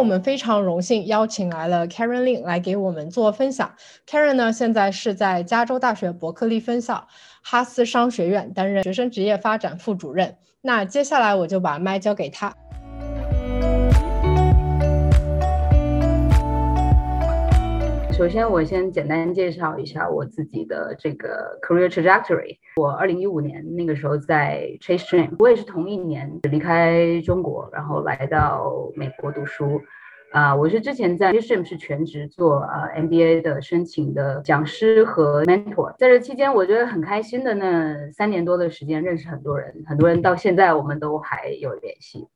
我们非常荣幸邀请来了 Karen Lin 来给我们做分享。Karen 呢，现在是在加州大学伯克利分校哈斯商学院担任学生职业发展副主任。那接下来我就把麦交给他。首先，我先简单介绍一下我自己的这个 career trajectory。我二零一五年那个时候在 Chase Dream，我也是同一年离开中国，然后来到美国读书。啊，我是之前在 Chase Dream 是全职做啊 MBA 的申请的讲师和 mentor。在这期间，我觉得很开心的那三年多的时间，认识很多人，很多人到现在我们都还有联系。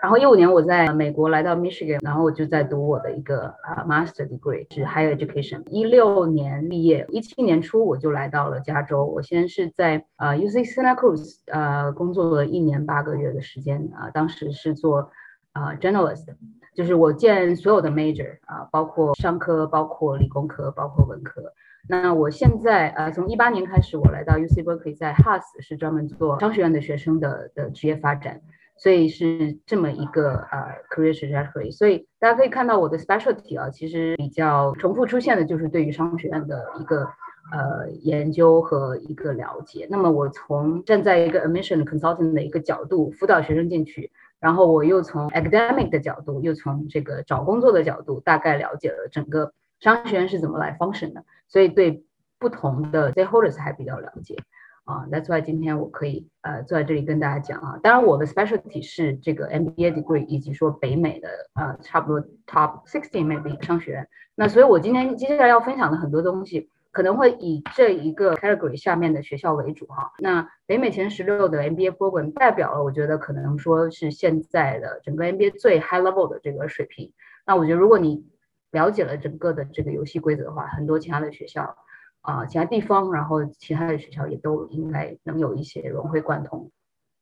然后一五年我在美国来到 Michigan，然后我就在读我的一个啊 Master Degree 是 Higher Education。一六年毕业，一七年初我就来到了加州。我先是在呃 UC Santa Cruz 呃工作了一年八个月的时间啊，当时是做啊 Journalist，就是我见所有的 Major 啊，包括商科、包括理工科、包括文科。那我现在呃从一八年开始，我来到 UC Berkeley，在 Haas 是专门做商学院的学生的的职业发展。所以是这么一个呃 career trajectory，所以大家可以看到我的 specialty 啊，其实比较重复出现的就是对于商学院的一个呃研究和一个了解。那么我从站在一个 admission consultant 的一个角度辅导学生进去，然后我又从 academic 的角度，又从这个找工作的角度，大概了解了整个商学院是怎么来 function 的，所以对不同的 stakeholders 还比较了解。啊，That's why 今天我可以呃坐在这里跟大家讲啊。当然，我的 specialty 是这个 MBA degree，以及说北美的呃差不多 top sixteen maybe 商学院。那所以我今天接下来要分享的很多东西，可能会以这一个 category 下面的学校为主哈。那北美前十六的 MBA program 代表了，我觉得可能说是现在的整个 MBA 最 high level 的这个水平。那我觉得如果你了解了整个的这个游戏规则的话，很多其他的学校。啊，其他地方，然后其他的学校也都应该能有一些融会贯通。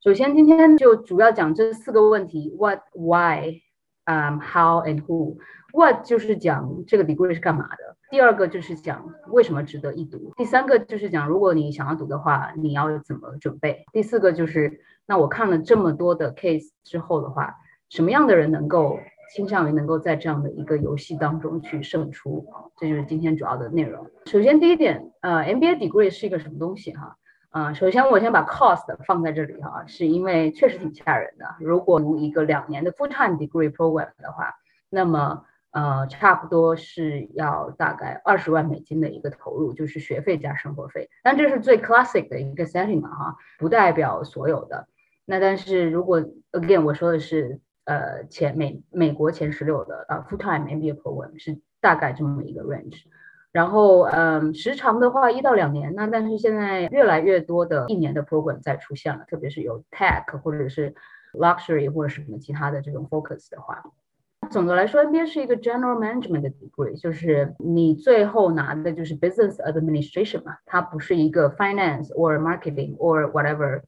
首先，今天就主要讲这四个问题：what、why、um、how and who。what 就是讲这个 degree 是干嘛的；第二个就是讲为什么值得一读；第三个就是讲如果你想要读的话，你要怎么准备；第四个就是那我看了这么多的 case 之后的话，什么样的人能够。倾向于能够在这样的一个游戏当中去胜出，这就是今天主要的内容。首先，第一点，呃，MBA degree 是一个什么东西哈？啊，首先我先把 cost 放在这里哈，是因为确实挺吓人的。如果读一个两年的 full time degree program 的话，那么呃，差不多是要大概二十万美金的一个投入，就是学费加生活费。但这是最 classic 的一个 setting 嘛哈，不代表所有的。那但是如果 again 我说的是。呃，前美美国前十六的呃 full time MBA program 是大概这么一个 range，然后嗯，时长的话一到两年，那但是现在越来越多的一年的 program 在出现了，特别是有 tech 或者是 luxury 或者什么其他的这种 focus 的话，总的来说 MBA 是一个 general management 的 degree，就是你最后拿的就是 business administration 嘛，它不是一个 finance or marketing or whatever。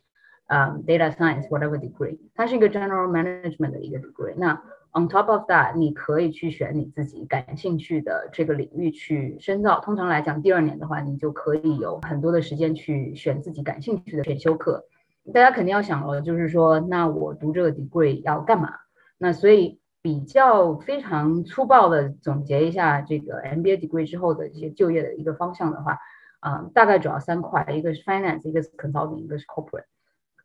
嗯，data science whatever degree，它是一个 general management 的一个 degree。那 on top of that，你可以去选你自己感兴趣的这个领域去深造。通常来讲，第二年的话，你就可以有很多的时间去选自己感兴趣的选修课。大家肯定要想了，就是说，那我读这个 degree 要干嘛？那所以比较非常粗暴的总结一下这个 MBA degree 之后的一些就业的一个方向的话，啊，大概主要三块，一个是 finance，一个是 consulting，一个是 corporate。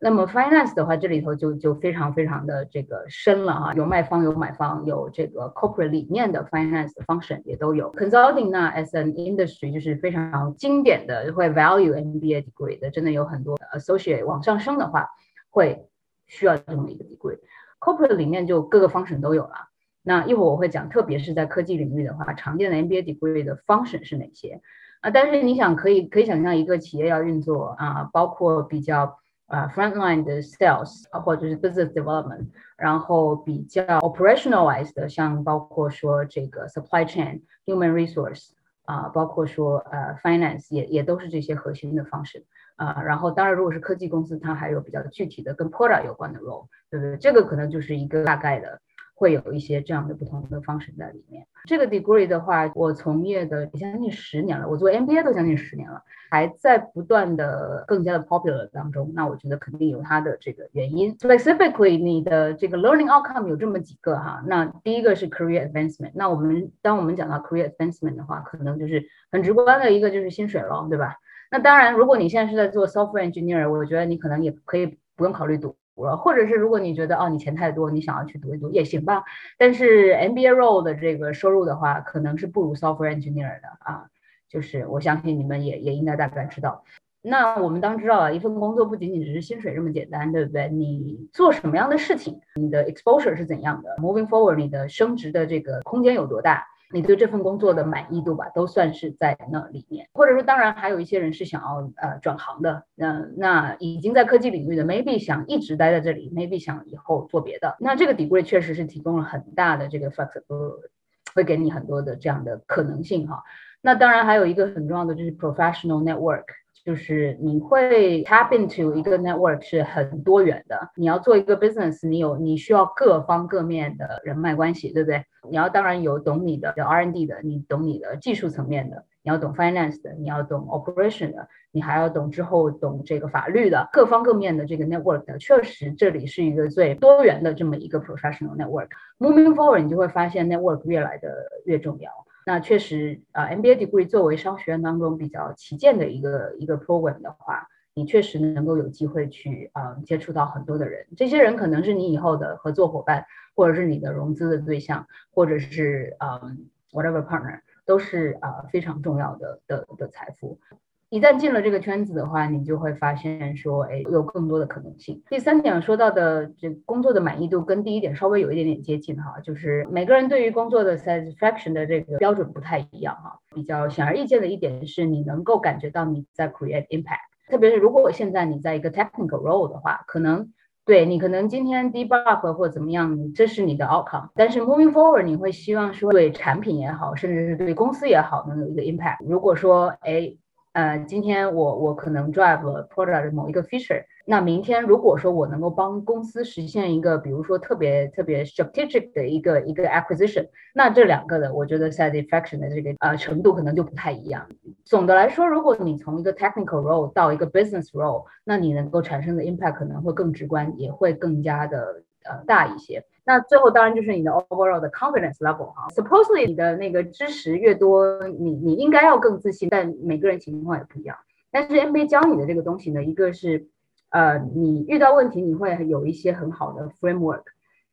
那么 finance 的话，这里头就就非常非常的这个深了啊，有卖方有买方，有这个 corporate 里面的 finance function 也都有。consulting 呢，as an industry 就是非常经典的，会 value MBA degree 的，真的有很多 associate 往上升的话，会需要这么一个 degree。corporate 里面就各个 function 都有了。那一会儿我会讲，特别是在科技领域的话，常见的 MBA degree 的 function 是哪些啊？但是你想可以可以想象一个企业要运作啊，包括比较。啊 frontline 的 sales 或者是 business development，然后比较 operationalized 的，像包括说这个 supply chain、human resource 啊，包括说呃 finance 也也都是这些核心的方式啊。然后当然，如果是科技公司，它还有比较具体的跟 product 有关的 role，对不对？这个可能就是一个大概的。 会有一些这样的不同的方式在里面。这个 degree 的话，我从业的将近十年了，我做 MBA 都将近十年了，还在不断的更加的 popular 当中。那我觉得肯定有它的这个原因。Specifically，你的这个 learning outcome 有这么几个哈。那第一个是 career advancement。那我们当我们讲到 career advancement 的话，可能就是很直观的一个就是薪水了，对吧？那当然，如果你现在是在做 software engineer，我觉得你可能也可以不用考虑读。了，或者是如果你觉得哦你钱太多，你想要去读一读也行吧。但是 MBA role 的这个收入的话，可能是不如 software engineer 的啊。就是我相信你们也也应该大概知道。那我们当知道啊，一份工作不仅仅只是薪水这么简单，对不对？你做什么样的事情，你的 exposure 是怎样的？Moving forward，你的升职的这个空间有多大？你对这份工作的满意度吧，都算是在那里面。或者说，当然还有一些人是想要呃转行的，那那已经在科技领域的，maybe 想一直待在这里，maybe 想以后做别的。那这个 degree 确实是提供了很大的这个 flexible，会给你很多的这样的可能性哈。那当然还有一个很重要的就是 professional network。就是你会 tap into 一个 network 是很多元的。你要做一个 business，你有你需要各方各面的人脉关系，对不对？你要当然有懂你的 R&D 的，你懂你的技术层面的，你要懂 finance 的，你要懂 operation 的，你还要懂之后懂这个法律的，各方各面的这个 network 的，确实这里是一个最多元的这么一个 professional network。Moving forward，你就会发现 network 越来的越重要。那确实啊，MBA degree 作为商学院当中比较旗舰的一个一个 program 的话，你确实能够有机会去啊接触到很多的人，这些人可能是你以后的合作伙伴，或者是你的融资的对象，或者是嗯 whatever partner，都是啊非常重要的的的财富。一旦进了这个圈子的话，你就会发现说，哎，有更多的可能性。第三点说到的这工作的满意度跟第一点稍微有一点点接近哈，就是每个人对于工作的 satisfaction 的这个标准不太一样哈。比较显而易见的一点是你能够感觉到你在 create impact，特别是如果我现在你在一个 technical role 的话，可能对你可能今天 debug 或怎么样，这是你的 outcome，但是 moving forward 你会希望说对产品也好，甚至是对公司也好，能有一个 impact。如果说哎。呃，今天我我可能 drive product 某一个 feature，那明天如果说我能够帮公司实现一个，比如说特别特别 strategic 的一个一个 acquisition，那这两个的，我觉得 satisfaction 的这个呃程度可能就不太一样。总的来说，如果你从一个 technical role 到一个 business role，那你能够产生的 impact 可能会更直观，也会更加的呃大一些。那最后当然就是你的 overall 的 confidence level 哈，supposedly 你的那个知识越多，你你应该要更自信，但每个人情况也不一样。但是 MBA 教你的这个东西呢，一个是，呃，你遇到问题你会有一些很好的 framework，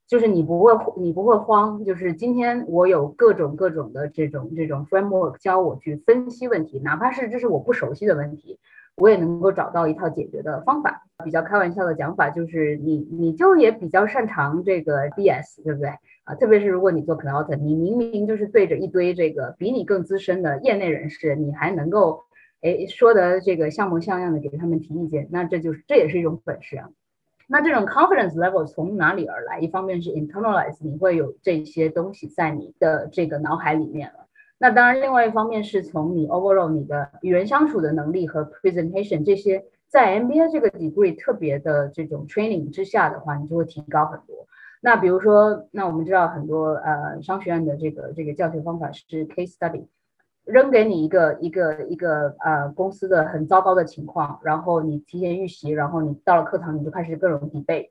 就是你不会你不会慌，就是今天我有各种各种的这种这种 framework 教我去分析问题，哪怕是这是我不熟悉的问题。我也能够找到一套解决的方法。比较开玩笑的讲法就是，你你就也比较擅长这个 DS，对不对啊？特别是如果你做 Cloud，你明明就是对着一堆这个比你更资深的业内人士，你还能够哎说的这个像模像样的给他们提意见，那这就是这也是一种本事啊。那这种 confidence level 从哪里而来？一方面是 internalize，你会有这些东西在你的这个脑海里面了。那当然，另外一方面是从你 overall 你的与人相处的能力和 presentation 这些，在 MBA 这个 degree 特别的这种 training 之下的话，你就会提高很多。那比如说，那我们知道很多呃商学院的这个这个教学方法是 case study，扔给你一个一个一个呃公司的很糟糕的情况，然后你提前预习，然后你到了课堂你就开始各种 debate。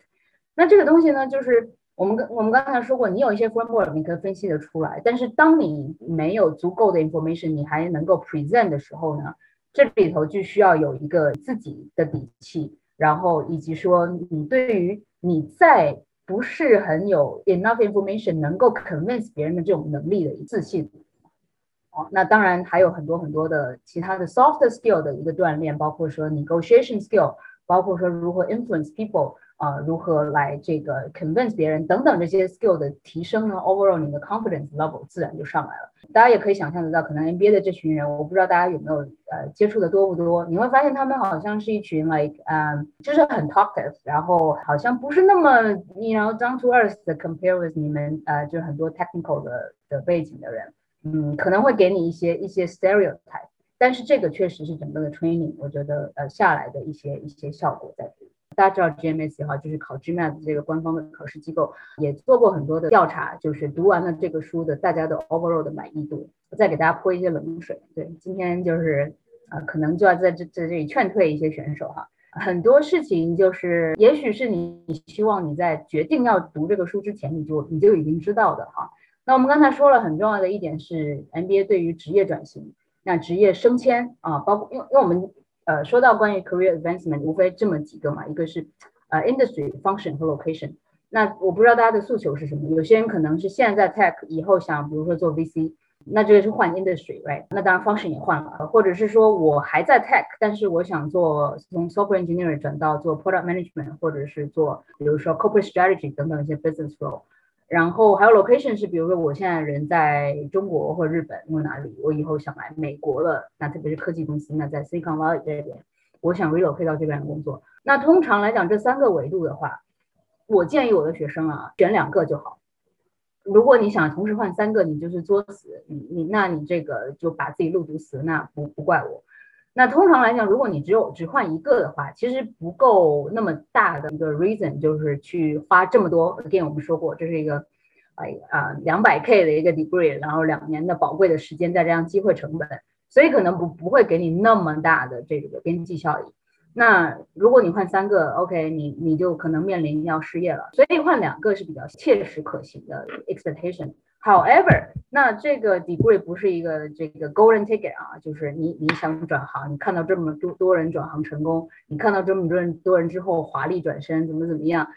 那这个东西呢，就是。我们跟我们刚才说过，你有一些 framework 你可以分析的出来，但是当你没有足够的 information，你还能够 present 的时候呢，这里头就需要有一个自己的底气，然后以及说你对于你在不是很有 enough information 能够 convince 别人的这种能力的自信。哦，那当然还有很多很多的其他的 soft skill 的一个锻炼，包括说 negotiation skill，包括说如何 influence people。啊，如何来这个 convince 别人等等这些 skill 的提升呢？Overall，你的 confidence level 自然就上来了。大家也可以想象得到，可能 NBA 的这群人，我不知道大家有没有呃接触的多不多？你会发现他们好像是一群 like 嗯，就是很 talkative，然后好像不是那么 you know down to earth compare with 你们呃，就是很多 technical 的的背景的人，嗯，可能会给你一些一些 stereotype，但是这个确实是整个的 training，我觉得呃下来的一些一些效果在这里。大家知道 GMAT 哈，就是考 GMAT 这个官方的考试机构，也做过很多的调查，就是读完了这个书的大家的 overall 的满意度。我再给大家泼一些冷水，对，今天就是呃，可能就要在这在这里劝退一些选手哈。很多事情就是，也许是你希望你在决定要读这个书之前，你就你就已经知道的哈。那我们刚才说了很重要的一点是 MBA 对于职业转型、那职业升迁啊，包括因为因为我们。呃，说到关于 career advancement，无非这么几个嘛，一个是呃 industry function 和 location。那我不知道大家的诉求是什么，有些人可能是现在 tech，以后想比如说做 VC，那这个是换 industry，right？那当然 function 也换了，或者是说我还在 tech，但是我想做从 software engineer 转到做 product management，或者是做比如说 corporate strategy 等等一些 business role。然后还有 location 是，比如说我现在人在中国或日本或哪里，我以后想来美国了，那特别是科技公司，那在 Silicon Valley 这边，我想 relocate 到这边工作。那通常来讲，这三个维度的话，我建议我的学生啊，选两个就好。如果你想同时换三个，你就是作死，你你那你这个就把自己路读死，那不不怪我。那通常来讲，如果你只有只换一个的话，其实不够那么大的一个 reason，就是去花这么多。again，我们说过，这是一个，哎啊，两百 K 的一个 degree，然后两年的宝贵的时间在这样机会成本，所以可能不不会给你那么大的这个边际效益。那如果你换三个，OK，你你就可能面临要失业了。所以换两个是比较切实可行的 expectation。However，那这个 degree 不是一个这个 golden ticket 啊，就是你你想转行，你看到这么多多人转行成功，你看到这么多人多人之后华丽转身，怎么怎么样，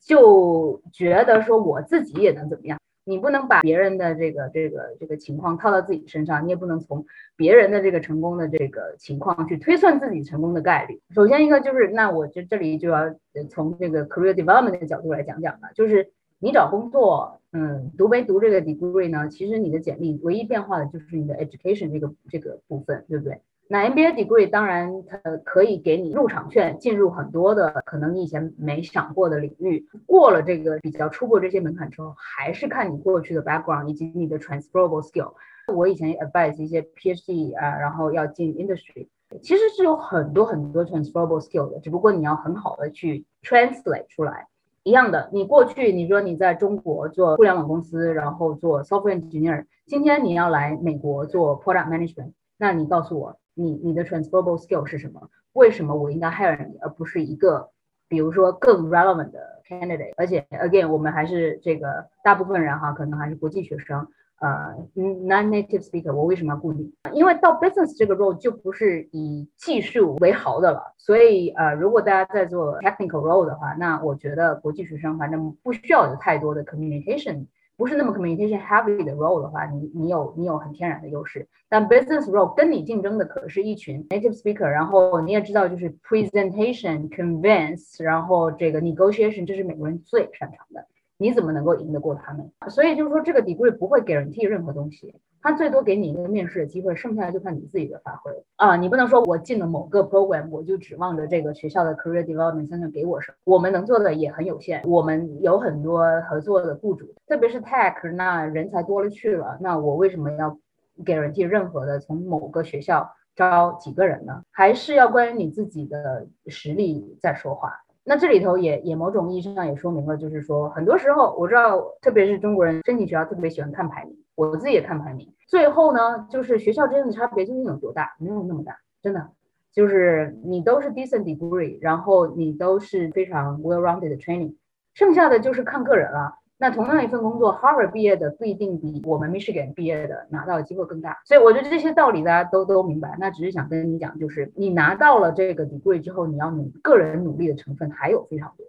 就觉得说我自己也能怎么样？你不能把别人的这个这个这个情况套到自己身上，你也不能从别人的这个成功的这个情况去推算自己成功的概率。首先一个就是，那我就这里就要从这个 career development 的角度来讲讲了，就是你找工作。嗯，读没读这个 degree 呢？其实你的简历唯一变化的就是你的 education 这个这个部分，对不对？那 MBA degree 当然它可以给你入场券，进入很多的可能你以前没想过的领域。过了这个比较初步这些门槛之后，还是看你过去的 background 以及你的 transferable skill。我以前 advise 一些 PhD 啊，然后要进 industry，其实是有很多很多 transferable skill 的，只不过你要很好的去 translate 出来。一样的，你过去你说你在中国做互联网公司，然后做 software engineer，今天你要来美国做 product management，那你告诉我，你你的 transferable skill 是什么？为什么我应该 hire 你，而不是一个比如说更 relevant 的 candidate？而且 again，我们还是这个大部分人哈，可能还是国际学生。呃，non-native speaker，我为什么要固定？因为到 business 这个 role 就不是以技术为豪的了。所以呃，如果大家在做 technical role 的话，那我觉得国际学生反正不需要有太多的 communication，不是那么 communication heavy 的 role 的话，你你有你有很天然的优势。但 business role 跟你竞争的可是一群 native speaker，然后你也知道，就是 presentation、convince，然后这个 negotiation，这是美国人最擅长的。你怎么能够赢得过他们？所以就是说，这个 degree 不会给人替任何东西，他最多给你一个面试的机会，剩下的就看你自己的发挥啊！你不能说我进了某个 program，我就指望着这个学校的 career development center 给我什么？我们能做的也很有限。我们有很多合作的雇主，特别是 tech，那人才多了去了，那我为什么要给人替任何的从某个学校招几个人呢？还是要关于你自己的实力在说话。那这里头也也某种意义上也说明了，就是说很多时候我知道，特别是中国人申请学校特别喜欢看排名，我自己也看排名。最后呢，就是学校之间的差别究竟有多大？没有那么大，真的，就是你都是 decent degree，然后你都是非常 well-rounded training，剩下的就是看个人了。那同样一份工作，Harvard 毕业的不一定比我们 Michigan 毕业的拿到的机会更大，所以我觉得这些道理大家都都明白。那只是想跟你讲，就是你拿到了这个 degree 之后，你要努个人努力的成分还有非常多。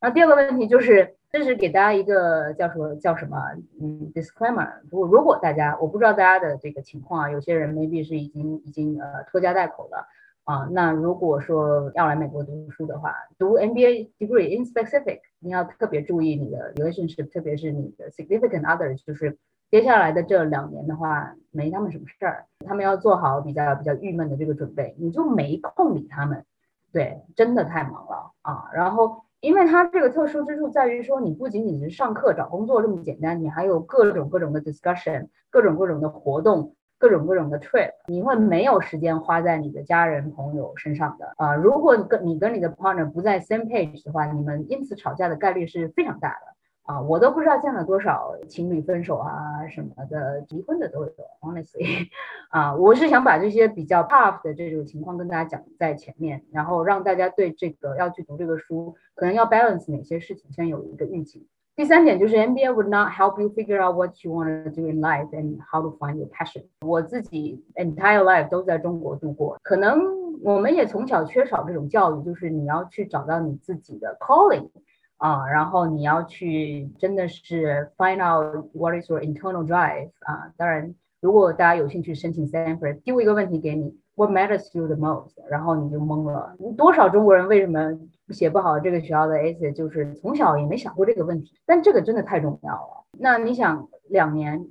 那第二个问题就是，这是给大家一个叫什么叫什么嗯 disclaimer。如果如果大家我不知道大家的这个情况啊，有些人 maybe 是已经已经呃拖家带口了。啊，那如果说要来美国读书的话，读 MBA degree in specific，你要特别注意你的 relationship，特别是你的 significant others，就是接下来的这两年的话，没他们什么事儿，他们要做好比较比较郁闷的这个准备，你就没空理他们，对，真的太忙了啊。然后，因为它这个特殊之处在于说，你不仅仅是上课找工作这么简单，你还有各种各种的 discussion，各种各种的活动。各种各种的 trip，你会没有时间花在你的家人朋友身上的啊。如果跟你跟你的 partner 不在 same page 的话，你们因此吵架的概率是非常大的啊。我都不知道见了多少情侣分手啊什么的，离婚的都有。Honestly，啊，我是想把这些比较 tough 的这种情况跟大家讲在前面，然后让大家对这个要去读这个书，可能要 balance 哪些事情，先有一个预警。第三点就是 MBA would not help you figure out what you want to do in life and how to find your passion。我自己 entire life 都在中国度过，可能我们也从小缺少这种教育，就是你要去找到你自己的 calling 啊，然后你要去真的是 find out what is your internal drive 啊。当然，如果大家有兴趣申请 Stanford，丢一个问题给你，What matters to you the most？然后你就懵了。多少中国人为什么？ 写不好这个学校的 essay，就是从小也没想过这个问题，但这个真的太重要了。那你想，两年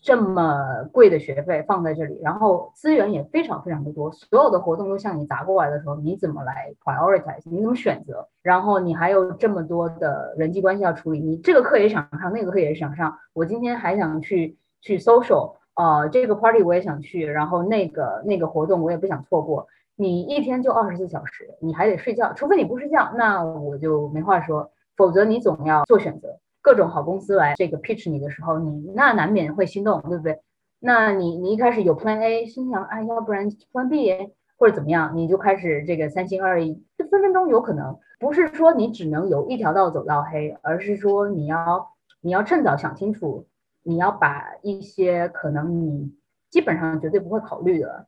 这么贵的学费放在这里，然后资源也非常非常的多，所有的活动都向你砸过来的时候，你怎么来 prioritize？你怎么选择？然后你还有这么多的人际关系要处理，你这个课也想上，那个课也想上，我今天还想去去 social，呃，这个 party 我也想去，然后那个那个活动我也不想错过。你一天就二十四小时，你还得睡觉，除非你不睡觉，那我就没话说。否则你总要做选择，各种好公司来这个 pitch 你的时候，你那难免会心动，对不对？那你你一开始有 plan A，心想，哎，要不然 plan B 或者怎么样，你就开始这个三心二意，这分分钟有可能不是说你只能有一条道走到黑，而是说你要你要趁早想清楚，你要把一些可能你基本上绝对不会考虑的。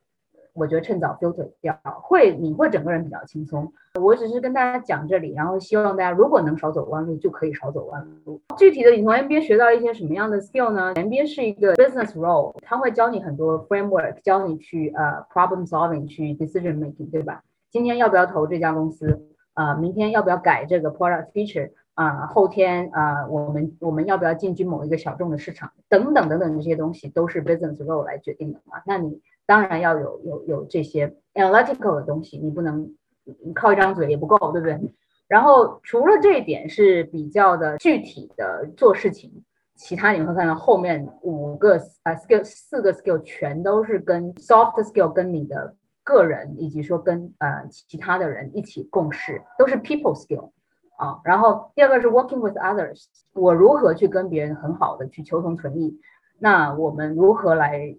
我觉得趁早 filter 掉，会你会整个人比较轻松。我只是跟大家讲这里，然后希望大家如果能少走弯路，就可以少走弯路。具体的，你从 MBA 学到一些什么样的 skill 呢？MBA 是一个 business role，它会教你很多 framework，教你去呃 problem solving，去 decision making，对吧？今天要不要投这家公司？啊，明天要不要改这个 product feature？啊，后天啊，我们我们要不要进军某一个小众的市场？等等等等这些东西都是 business role 来决定的嘛？那你。当然要有有有这些 analytical 的东西，你不能靠一张嘴也不够，对不对？然后除了这一点是比较的具体的做事情，其他你会看到后面五个啊 skill 四个 skill 全都是跟 soft skill 跟你的个人以及说跟呃其他的人一起共事，都是 people skill 啊。然后第二个是 working with others，我如何去跟别人很好的去求同存异？那我们如何来？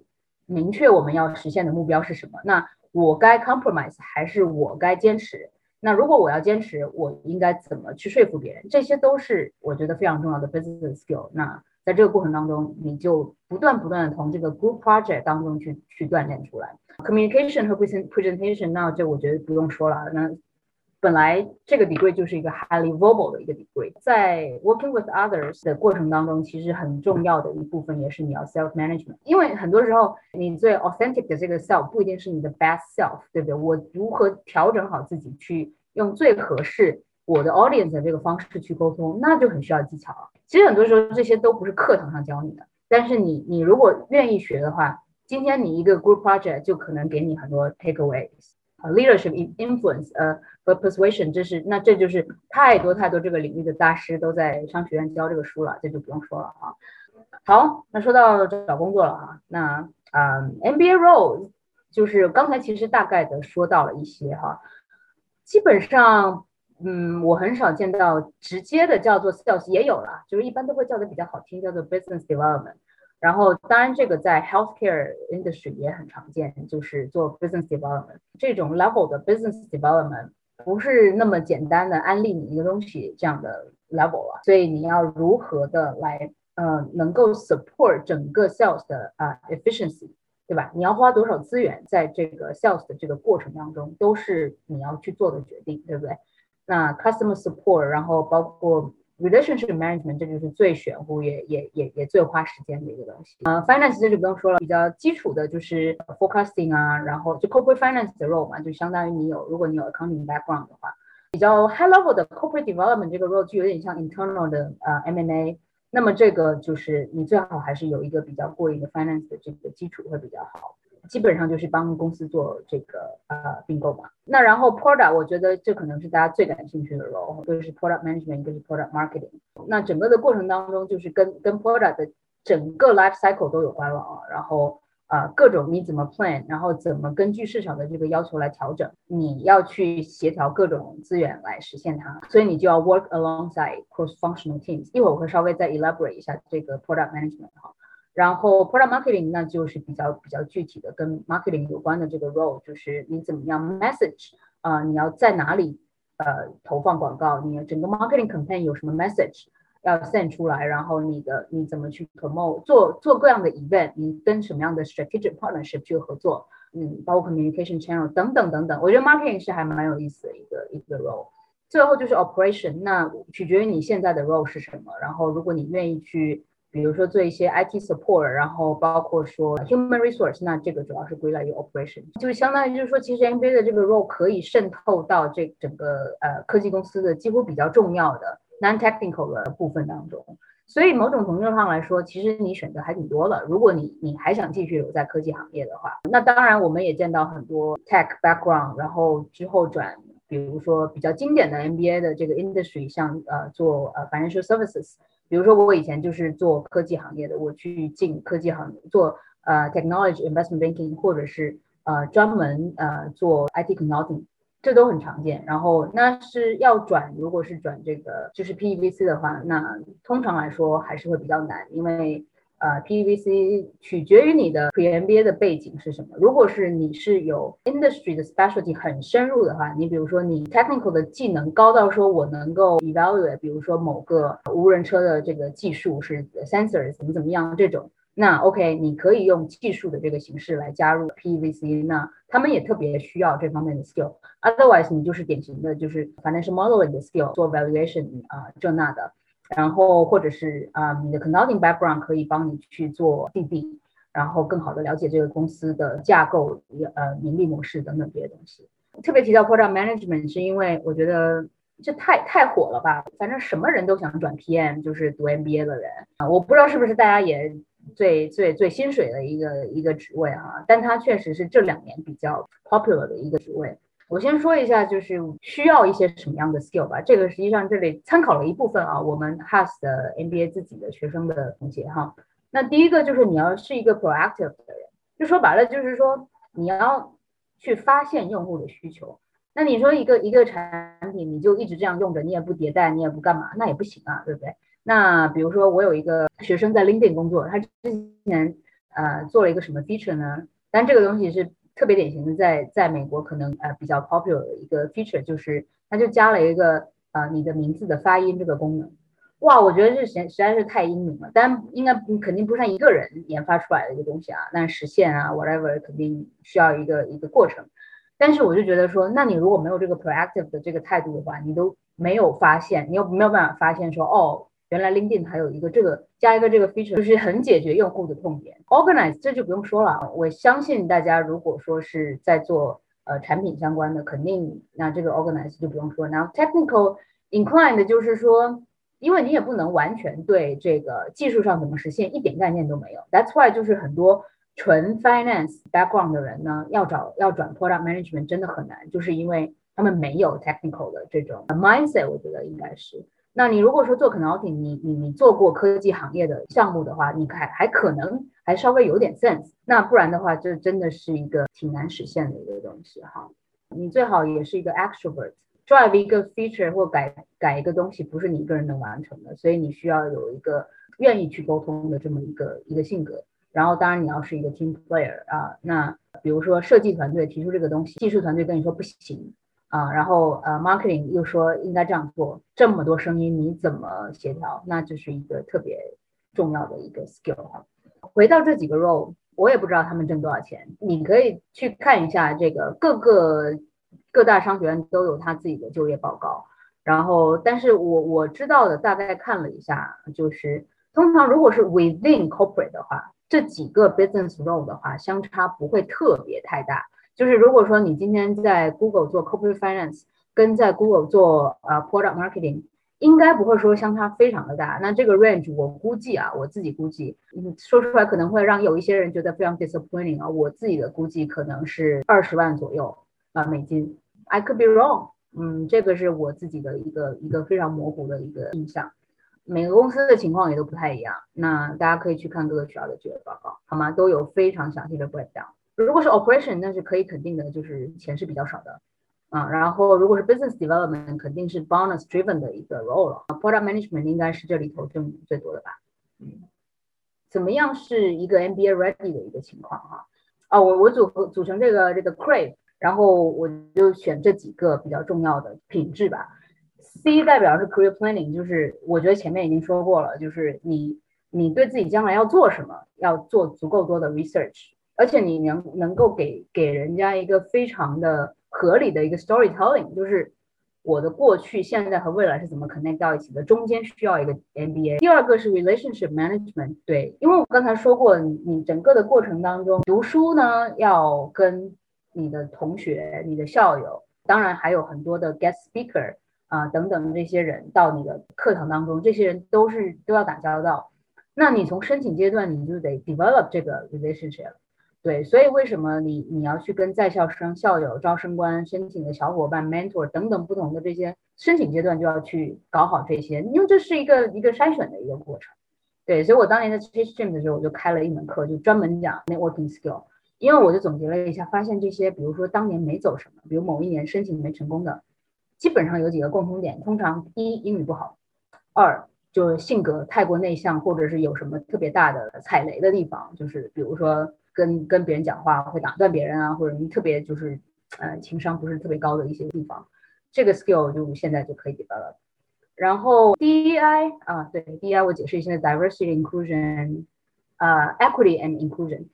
明确我们要实现的目标是什么？那我该 compromise 还是我该坚持？那如果我要坚持，我应该怎么去说服别人？这些都是我觉得非常重要的 business skill。那在这个过程当中，你就不断不断的从这个 group project 当中去去锻炼出来 communication 和 presentation。那这我觉得不用说了。那本来这个 degree 就是一个 highly verbal 的一个 degree，在 working with others 的过程当中，其实很重要的一部分也是你要 self management，因为很多时候你最 authentic 的这个 self 不一定是你的 best self，对不对？我如何调整好自己，去用最合适我的 audience 的这个方式去沟通，那就很需要技巧了。其实很多时候这些都不是课堂上教你的，但是你你如果愿意学的话，今天你一个 group project 就可能给你很多 takeaways。Leadership influence 呃和 persuasion，这是那这就是太多太多这个领域的大师都在商学院教这个书了，这就不用说了啊。好，那说到找工作了啊，那啊 MBA roles 就是刚才其实大概的说到了一些哈，基本上嗯我很少见到直接的叫做 sales 也有了，就是一般都会叫的比较好听，叫做 business development。然后，当然，这个在 healthcare industry 也很常见，就是做 business development 这种 level 的 business development 不是那么简单的安利你一个东西这样的 level 啊。所以你要如何的来，呃，能够 support 整个 sales 的啊 efficiency，对吧？你要花多少资源在这个 sales 的这个过程当中，都是你要去做的决定，对不对？那 customer support，然后包括 relationship management 这就是最玄乎也也也也最花时间的一个东西。呃，finance 这就不用说了，比较基础的就是 forecasting 啊，然后就 corporate finance 的 role 嘛，就相当于你有如果你有 accounting background 的话，比较 high level 的 corporate development 这个 role 就有点像 internal 的呃 M&A，那么这个就是你最好还是有一个比较过硬的 finance 的这个基础会比较好。基本上就是帮公司做这个呃并购嘛。那然后 product，我觉得这可能是大家最感兴趣的 role，一个是 product management，一个是 product marketing。那整个的过程当中，就是跟跟 product 的整个 life cycle 都有关了啊。然后啊，各种你怎么 plan，然后怎么根据市场的这个要求来调整，你要去协调各种资源来实现它。所以你就要 work alongside cross functional teams。一会儿我会稍微再 elaborate 一下这个 product management 哈。然后 product marketing 那就是比较比较具体的跟 marketing 有关的这个 role，就是你怎么样 message 啊，你要在哪里呃投放广告，你整个 marketing campaign 有什么 message 要 send 出来，然后你的你怎么去 promote 做做各样的 event，你跟什么样的 strategic partnership 去合作，嗯，包括 communication channel 等等等等，我觉得 marketing 是还蛮有意思的一个一个 role。最后就是 operation，那取决于你现在的 role 是什么，然后如果你愿意去。比如说做一些 IT support，然后包括说 human resource，那这个主要是归类于 operation，就是相当于就是说，其实 MBA 的这个 role 可以渗透到这整个呃科技公司的几乎比较重要的 non-technical 的部分当中。所以某种程度上来说，其实你选择还挺多的。如果你你还想继续留在科技行业的话，那当然我们也见到很多 tech background，然后之后转，比如说比较经典的 MBA 的这个 industry，像呃做呃 financial services。比如说，我以前就是做科技行业的，我去进科技行做呃 technology investment banking，或者是呃专门呃做 IT consulting，这都很常见。然后那是要转，如果是转这个就是 PEVC 的话，那通常来说还是会比较难，因为。呃，PVC 取决于你的 Pre-MBA 的背景是什么。如果是你是有 industry 的 specialty 很深入的话，你比如说你 technical 的技能高到说我能够 evaluate，比如说某个无人车的这个技术是 sensors 怎么怎么样这种，那 OK，你可以用技术的这个形式来加入 PVC，那他们也特别需要这方面的 skill。Otherwise，你就是典型的就是 financial modeling 的 skill，做 valuation 啊这那的。然后或者是啊，你的 consulting background 可以帮你去做 DD，然后更好的了解这个公司的架构、呃盈利模式等等这些东西。特别提到 product management，是因为我觉得这太太火了吧？反正什么人都想转 PM，就是读 MBA 的人啊。我不知道是不是大家也最最最薪水的一个一个职位啊，但它确实是这两年比较 popular 的一个职位。我先说一下，就是需要一些什么样的 skill 吧。这个实际上这里参考了一部分啊，我们 Has 的 MBA 自己的学生的总结哈。那第一个就是你要是一个 proactive 的人，就说白了就是说你要去发现用户的需求。那你说一个一个产品你就一直这样用着，你也不迭代，你也不干嘛，那也不行啊，对不对？那比如说我有一个学生在 LinkedIn 工作，他之前呃做了一个什么 feature 呢？但这个东西是。特别典型的，在在美国可能呃比较 popular 的一个 feature 就是，它就加了一个呃你的名字的发音这个功能。哇，我觉得这实实在是太英明了，但应该肯定不是一个人研发出来的一个东西啊，但实现啊 whatever 肯定需要一个一个过程。但是我就觉得说，那你如果没有这个 proactive 的这个态度的话，你都没有发现，你又没有办法发现说哦。原来 LinkedIn 还有一个这个加一个这个 feature，就是很解决用户的痛点。Organize 这就不用说了，我相信大家如果说是在做呃产品相关的，肯定那这个 Organize 就不用说。然后 Technical inclined 就是说，因为你也不能完全对这个技术上怎么实现一点概念都没有。That's why 就是很多纯 Finance background 的人呢，要找要转 Product Management 真的很难，就是因为他们没有 Technical 的这种 mindset，我觉得应该是。那你如果说做 consulting，你你你做过科技行业的项目的话，你还还可能还稍微有点 sense。那不然的话，这真的是一个挺难实现的一个东西哈。你最好也是一个 extrovert，drive 一个 feature 或改改一个东西，不是你一个人能完成的，所以你需要有一个愿意去沟通的这么一个一个性格。然后当然你要是一个 team player 啊，那比如说设计团队提出这个东西，技术团队跟你说不行。啊，然后呃，marketing 又说应该这样做，这么多声音你怎么协调？那就是一个特别重要的一个 skill。回到这几个 role，我也不知道他们挣多少钱，你可以去看一下这个各个各大商学院都有他自己的就业报告。然后，但是我我知道的大概看了一下，就是通常如果是 within corporate 的话，这几个 business role 的话，相差不会特别太大。就是如果说你今天在 Google 做 corporate finance，跟在 Google 做呃 product marketing，应该不会说相差非常的大。那这个 range 我估计啊，我自己估计，嗯，说出来可能会让有一些人觉得非常 disappointing 啊。我自己的估计可能是二十万左右啊美金。I could be wrong。嗯，这个是我自己的一个一个非常模糊的一个印象，每个公司的情况也都不太一样。那大家可以去看各个学校的就业报告，好吗？都有非常详细的 breakdown。如果是 operation，那是可以肯定的，就是钱是比较少的啊。然后如果是 business development，肯定是 bonus driven 的一个 role 了。product management 应该是这里头挣最多的吧？嗯，怎么样是一个 MBA ready 的一个情况哈？啊，我我组合组成这个这个 crave。然后我就选这几个比较重要的品质吧。C 代表是 career planning，就是我觉得前面已经说过了，就是你你对自己将来要做什么，要做足够多的 research，而且你能能够给给人家一个非常的合理的一个 storytelling，就是我的过去、现在和未来是怎么 connect 到一起的，中间需要一个 MBA。第二个是 relationship management，对，因为我刚才说过，你你整个的过程当中读书呢要跟你的同学、你的校友，当然还有很多的 guest speaker 啊等等这些人到你的课堂当中，这些人都是都要打交道。那你从申请阶段你就得 develop 这个 relationship，对，所以为什么你你要去跟在校生、校友、招生官、申请的小伙伴、mentor 等等不同的这些申请阶段就要去搞好这些，因为这是一个一个筛选的一个过程。对，所以我当年在 Chase Gym 的时候，我就开了一门课，就专门讲 networking skill。因为我就总结了一下，发现这些，比如说当年没走什么，比如某一年申请没成功的，基本上有几个共同点：通常一英语不好，二就是性格太过内向，或者是有什么特别大的踩雷的地方，就是比如说跟跟别人讲话会打断别人啊，或者你特别就是呃情商不是特别高的一些地方，这个 skill 就现在就可以 develop。然后 DEI 啊，对 DEI 我解释一下：diversity inclusion，啊 equity and inclusion。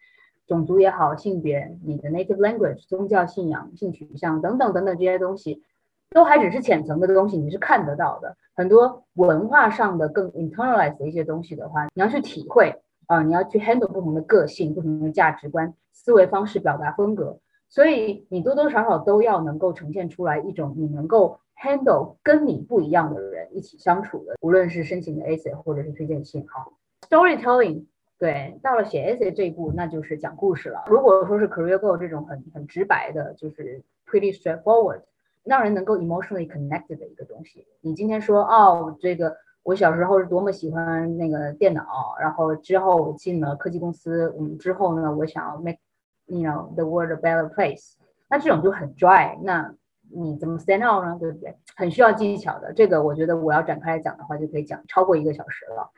种族也好，性别、你的 native language、宗教信仰、性取向等等等等这些东西，都还只是浅层的东西，你是看得到的。很多文化上的更 internalize 的一些东西的话，你要去体会啊，你要去 handle 不同的个性、不同的价值观、思维方式、表达风格，所以你多多少少都要能够呈现出来一种你能够 handle 跟你不一样的人一起相处的，无论是申请的 essay 或者是推荐信哈，storytelling。对，到了写 essay 这一步，那就是讲故事了。如果说是 career goal 这种很很直白的，就是 pretty straightforward，让人能够 emotionally connected 的一个东西。你今天说哦，这个我小时候是多么喜欢那个电脑，然后之后进了科技公司，嗯，之后呢，我想要 make，you know the world a better place，那这种就很 dry。那你怎么 stand out 呢？对不对？很需要技巧的。这个我觉得我要展开来讲的话，就可以讲超过一个小时了。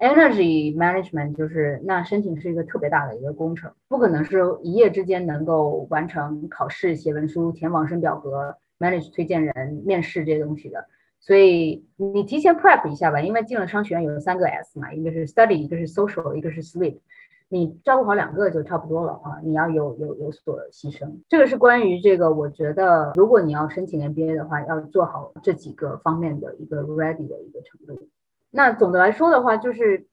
Energy management 就是那申请是一个特别大的一个工程，不可能是一夜之间能够完成考试、写文书、填网申表格、manage 推荐人、面试这些东西的。所以你提前 prep 一下吧，因为进了商学院有三个 S 嘛，一个是 study，一个是 social，一个是 sleep。你照顾好两个就差不多了啊！你要有有有所牺牲。这个是关于这个，我觉得如果你要申请 MBA 的话，要做好这几个方面的一个 ready 的一个程度。那总的来说的话，就是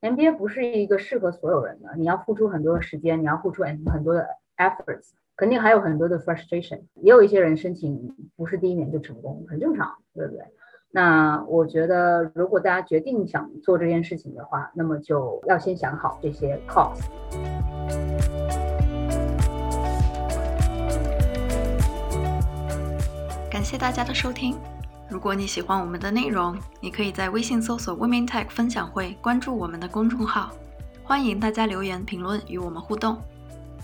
MBA 不是一个适合所有人的，你要付出很多的时间，你要付出很很多的 efforts，肯定还有很多的 frustration。也有一些人申请不是第一年就成功，很正常，对不对？那我觉得，如果大家决定想做这件事情的话，那么就要先想好这些 cost。感谢大家的收听。如果你喜欢我们的内容，你可以在微信搜索 Women Tech 分享会，关注我们的公众号。欢迎大家留言评论与我们互动。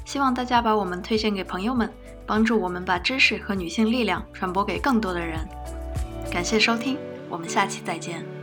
希望大家把我们推荐给朋友们，帮助我们把知识和女性力量传播给更多的人。感谢收听，我们下期再见。